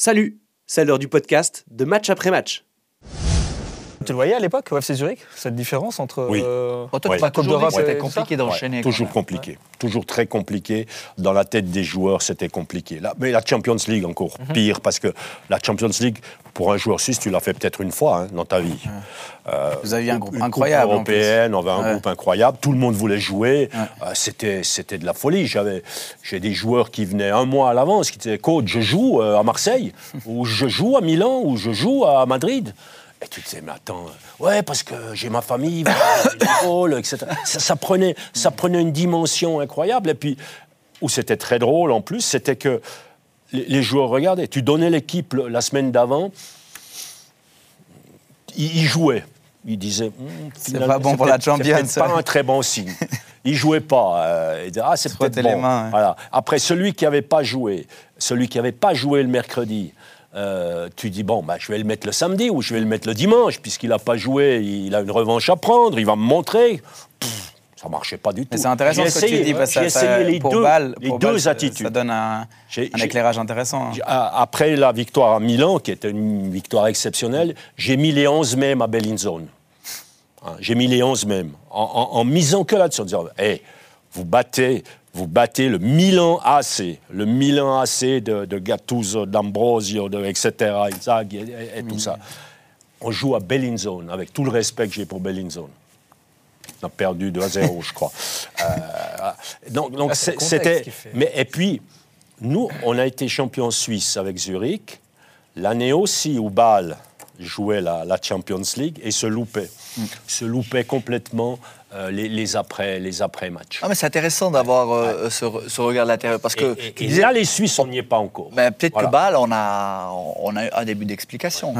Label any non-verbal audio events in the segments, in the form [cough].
Salut, c'est l'heure du podcast de match après match. Tu le voyais à l'époque au FC Zurich Cette différence entre. Oui. euh, Oh, toi, Ouais. Coupe d'Europe, c'était compliqué d'enchaîner. toujours compliqué, toujours très compliqué. Dans la tête des joueurs, c'était compliqué. Là, mais la Champions League encore pire parce que la Champions League pour un joueur suisse, tu l'as fait peut-être une fois hein, dans ta vie. Euh, Vous aviez un groupe une incroyable, Coupe européenne, on avait un Ouais. groupe incroyable. Tout le monde voulait jouer. Ouais. Euh, c'était c'était de la folie. J'avais j'ai des joueurs qui venaient un mois à l'avance qui disaient coach, je joue euh, à Marseille [laughs] ou je joue à Milan ou je joue à Madrid. Et tu te disais, mais attends, ouais, parce que j'ai ma famille, [coughs] j'ai rôles, etc. Ça, ça prenait, ça prenait une dimension incroyable. Et puis, où c'était très drôle en plus, c'était que les, joueurs regardaient. Tu donnais l'équipe la semaine d'avant, ils, jouaient. Ils disaient, Hum, finalement, pas bon pour la Champions, C'est pas un très bon signe. [laughs] Ils jouaient pas. euh, ils disaient, ah, c'est peut-être frotter les bon. mains. Voilà. Après, celui qui n'avait pas joué, celui qui n'avait pas joué le mercredi, euh, tu dis, bon, bah, je vais le mettre le samedi ou je vais le mettre le dimanche, puisqu'il n'a pas joué, il a une revanche à prendre, il va me montrer. Pff, ça marchait pas du tout. Mais c'est intéressant ce que tu essayé, dis, parce que ça- essayé les pour deux, Bâle- les pour deux attitudes. Ça donne un, éclairage intéressant. Après la victoire à Milan, qui était une victoire exceptionnelle, j'ai mis les 11 mêmes à Bellinzone. Hein, j'ai mis les 11 mêmes, en, en- en misant que là-dessus, en disant, hey, vous battez, vous battez le Milan AC, le Milan AC de, de Gattuso, d'Ambrosio, de, etc., Inzaghi et, et tout ça. On joue à Bellinzone, avec tout le respect que j'ai pour Bellinzone. On a perdu 2 à 0, je crois. [laughs] Euh, donc, donc Ah, c'était. Mais et puis, nous, on a été champion suisse avec Zurich. L'année aussi où Bâle jouait la, la Champions League et se loupait. Mm. Se loupait complètement euh, les, les après les après matchs. Ah, mais c'est intéressant d'avoir euh, ce, re- ce regard de l'intérieur parce que et, tu et disais, là, les Suisses, on n'y est pas encore. ben, peut-être Voilà. que Bâle, on a, on a eu un début d'explication.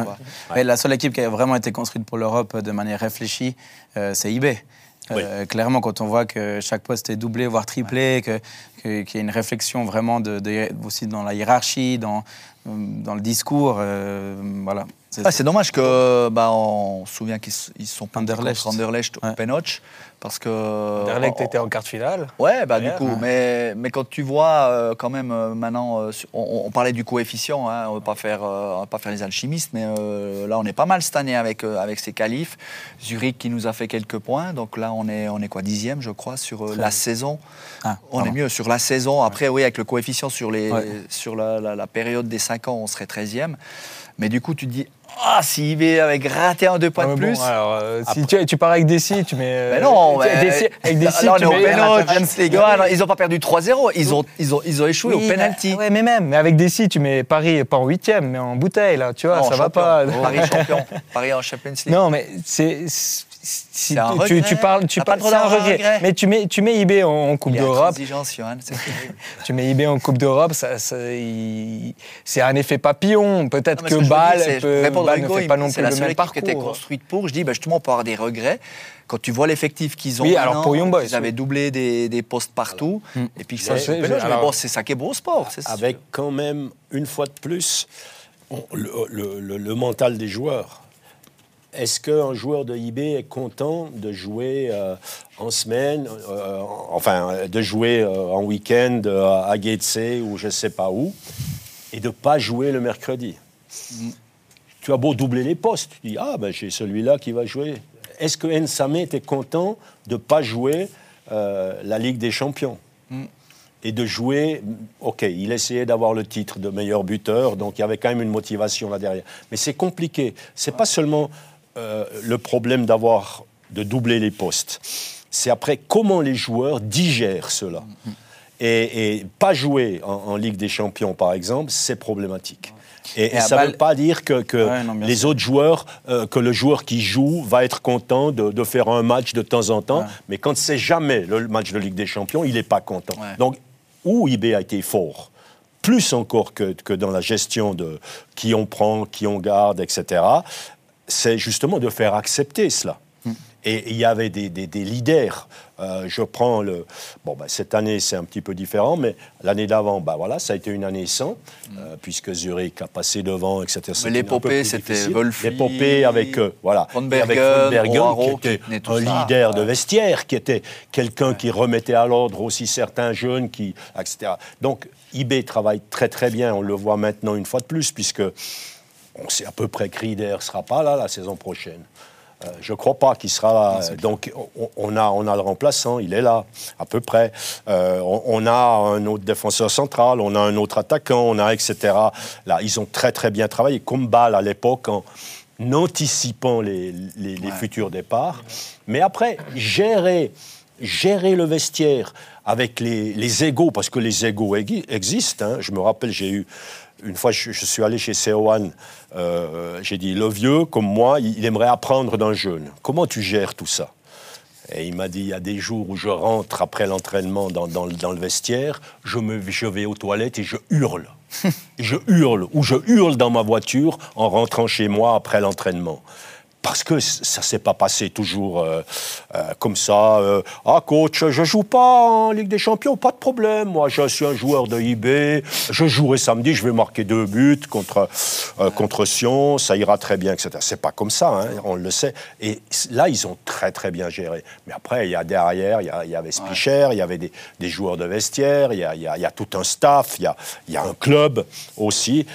Mais la seule équipe qui a vraiment été construite pour l'Europe de manière réfléchie, euh, c'est eBay. Euh, Clairement, quand on voit que chaque poste est doublé, voire triplé, que- qu'il y a une réflexion vraiment de, de- aussi dans la hiérarchie, dans, dans le discours, euh, voilà. C'est- Ah, c'est dommage que, bah, on se souvient qu'ils sont pas Anderlecht. contre Anderlecht ou Ouais. Penoch parce que. Derlecht on- était en quart de finale. Ouais, bah, du coup, ouais. mais, mais quand tu vois euh, quand même euh, maintenant, euh, on, on parlait du coefficient, hein, on ne va pas faire, euh, on va pas faire les alchimistes, mais euh, là on est pas mal cette année avec, euh, avec ces qualifs. Zurich qui nous a fait quelques points, donc là on est, on est quoi, dixième je crois sur euh, la saison. Ah, On pardon. est mieux sur la saison. Après, oui, avec le coefficient sur, les, Ouais. sur la, la- la période des 5 ans, on serait 13e. Mais du coup, tu te dis, ah, si IB avait gratté un deux points de mais bon, plus. alors, euh, si tu, tu pars avec Dessy, tu mets. euh, Mais non, tu- mais- avec [laughs] Dessy, là, on tu mets- non, ils n'ont pas perdu 3-0, ils ont, ils, ont, ils ont échoué Oui, au penalty. Ouais, mais même. Mais avec Dessy, tu mets Paris pas en huitième, mais en bouteille, là. Tu vois, Non, ça va champion. pas. Paris champion. Paris en Champions League. Non, mais c'est. Si- tu, regret. tu parles, tu pas parles, c'est un regret. regret. Mais tu mets, tu mets IB en, en Coupe Il y a d'Europe. [laughs] Tu mets IB en Coupe d'Europe, ça, ça- il- c'est un effet papillon. Peut-être que que Bâle peut- ne fait il- pas non c'est plus la le seule même équipe qui était parcours. construite pour. Je dis, bah, justement, on peut avoir des regrets. Quand tu vois l'effectif qu'ils ont Oui, alors pour Young Boys, ils avaient doublé des, des postes partout. Et puis ça, c'est bon, c'est ça qui est beau au sport. Avec quand même, une fois de plus, on- le, le- le- le mental des joueurs. Est-ce qu'un joueur de IB est content de jouer euh, en semaine, euh, enfin, de jouer euh, en week-end à Gatesay ou je ne sais pas où, et de ne pas jouer le mercredi? Tu as beau doubler les postes, tu dis, ah ben j'ai celui-là qui va jouer. Est-ce que Nsame était content de ne pas jouer la Ligue des Champions? Et de jouer. Ok, il essayait d'avoir le titre de meilleur buteur, donc il y avait quand même une motivation là derrière. Mais c'est compliqué. C'est pas seulement euh, le problème d'avoir de doubler les postes. C'est après comment les joueurs digèrent cela. Et, et pas jouer en, en Ligue des Champions, par exemple, c'est problématique. Et, Et et à ça ne veut pas dire que, que Ouais, non, bien les autres joueurs, euh, que le joueur qui joue va être content de, de faire un match de temps en temps, Ouais. mais quand c'est jamais le match de Ligue des Champions, il n'est pas content. Ouais. Donc, où IB a été fort, plus encore que, que dans la gestion de qui on prend, qui on garde, etc., c'est justement de faire accepter cela. Et il y avait des, des- des leaders. Euh, je prends le. Bon, bah, cette année, c'est un petit peu différent, mais l'année d'avant, bah, voilà, ça a été une année sans, euh, puisque Zurich a passé devant, etc. Peu l'épopée, c'était. Wolfi, L'épopée avec, euh, voilà, avec qui était un ça. leader de vestiaire, qui était quelqu'un qui remettait à l'ordre aussi certains jeunes, qui, etc. Donc, IB travaille très très bien, on le voit maintenant une fois de plus, puisque on sait à peu près que Rieder ne sera pas là la saison prochaine. Euh, je ne crois pas qu'il sera là. Donc, on, on a, on a le remplaçant, il est là, à peu près. Euh, on, on a un autre défenseur central, on a un autre attaquant, on a etc. Là, ils ont très, très bien travaillé, comme Bâle à l'époque, en anticipant les, les- les futurs départs. Mais après, gérer, gérer le vestiaire avec les, les égaux, parce que les égaux existent. hein. Je me rappelle, j'ai eu une fois, je, je suis allé chez Seoane, euh, j'ai dit, le vieux, comme moi, il, il aimerait apprendre d'un jeune. Comment tu gères tout ça? Et il m'a dit, il y a des jours où je rentre après l'entraînement dans, dans le- dans le vestiaire, je, me, je vais aux toilettes et je hurle. [laughs] Je hurle, ou je hurle dans ma voiture en rentrant chez moi après l'entraînement. Parce que ça s'est pas passé toujours euh, euh, comme ça. euh, ah, coach, je joue pas en Ligue des Champions, pas de problème. Moi, je suis un joueur de IB. Je jouerai samedi, je vais marquer deux buts contre, contre Sion. Ça ira très bien, etc. C'est pas comme ça, hein, on le sait. Et là, ils ont très, très bien géré. Mais après, il y a derrière, il y, avait Spicher, il y avait des, des joueurs de vestiaire, il y a, y a- y a tout un staff, il y a, y a un club aussi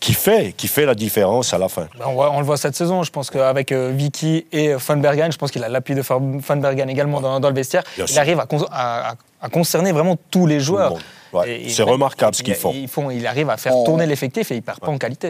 qui, fait, qui fait la différence à la fin. Ben, on, voit- on le voit cette saison. Je pense qu'avec euh, Vicky et Van Bergen, je pense qu'il a l'appui de Van Bergen également dans, dans le vestiaire. Bien il sûr. arrive à, con- à- à- à concerner vraiment tous les joueurs. Ouais, c'est remarquable ce qu'ils il- font. Ils font. Il arrive à faire On- tourner l'effectif et il perd pas en qualité.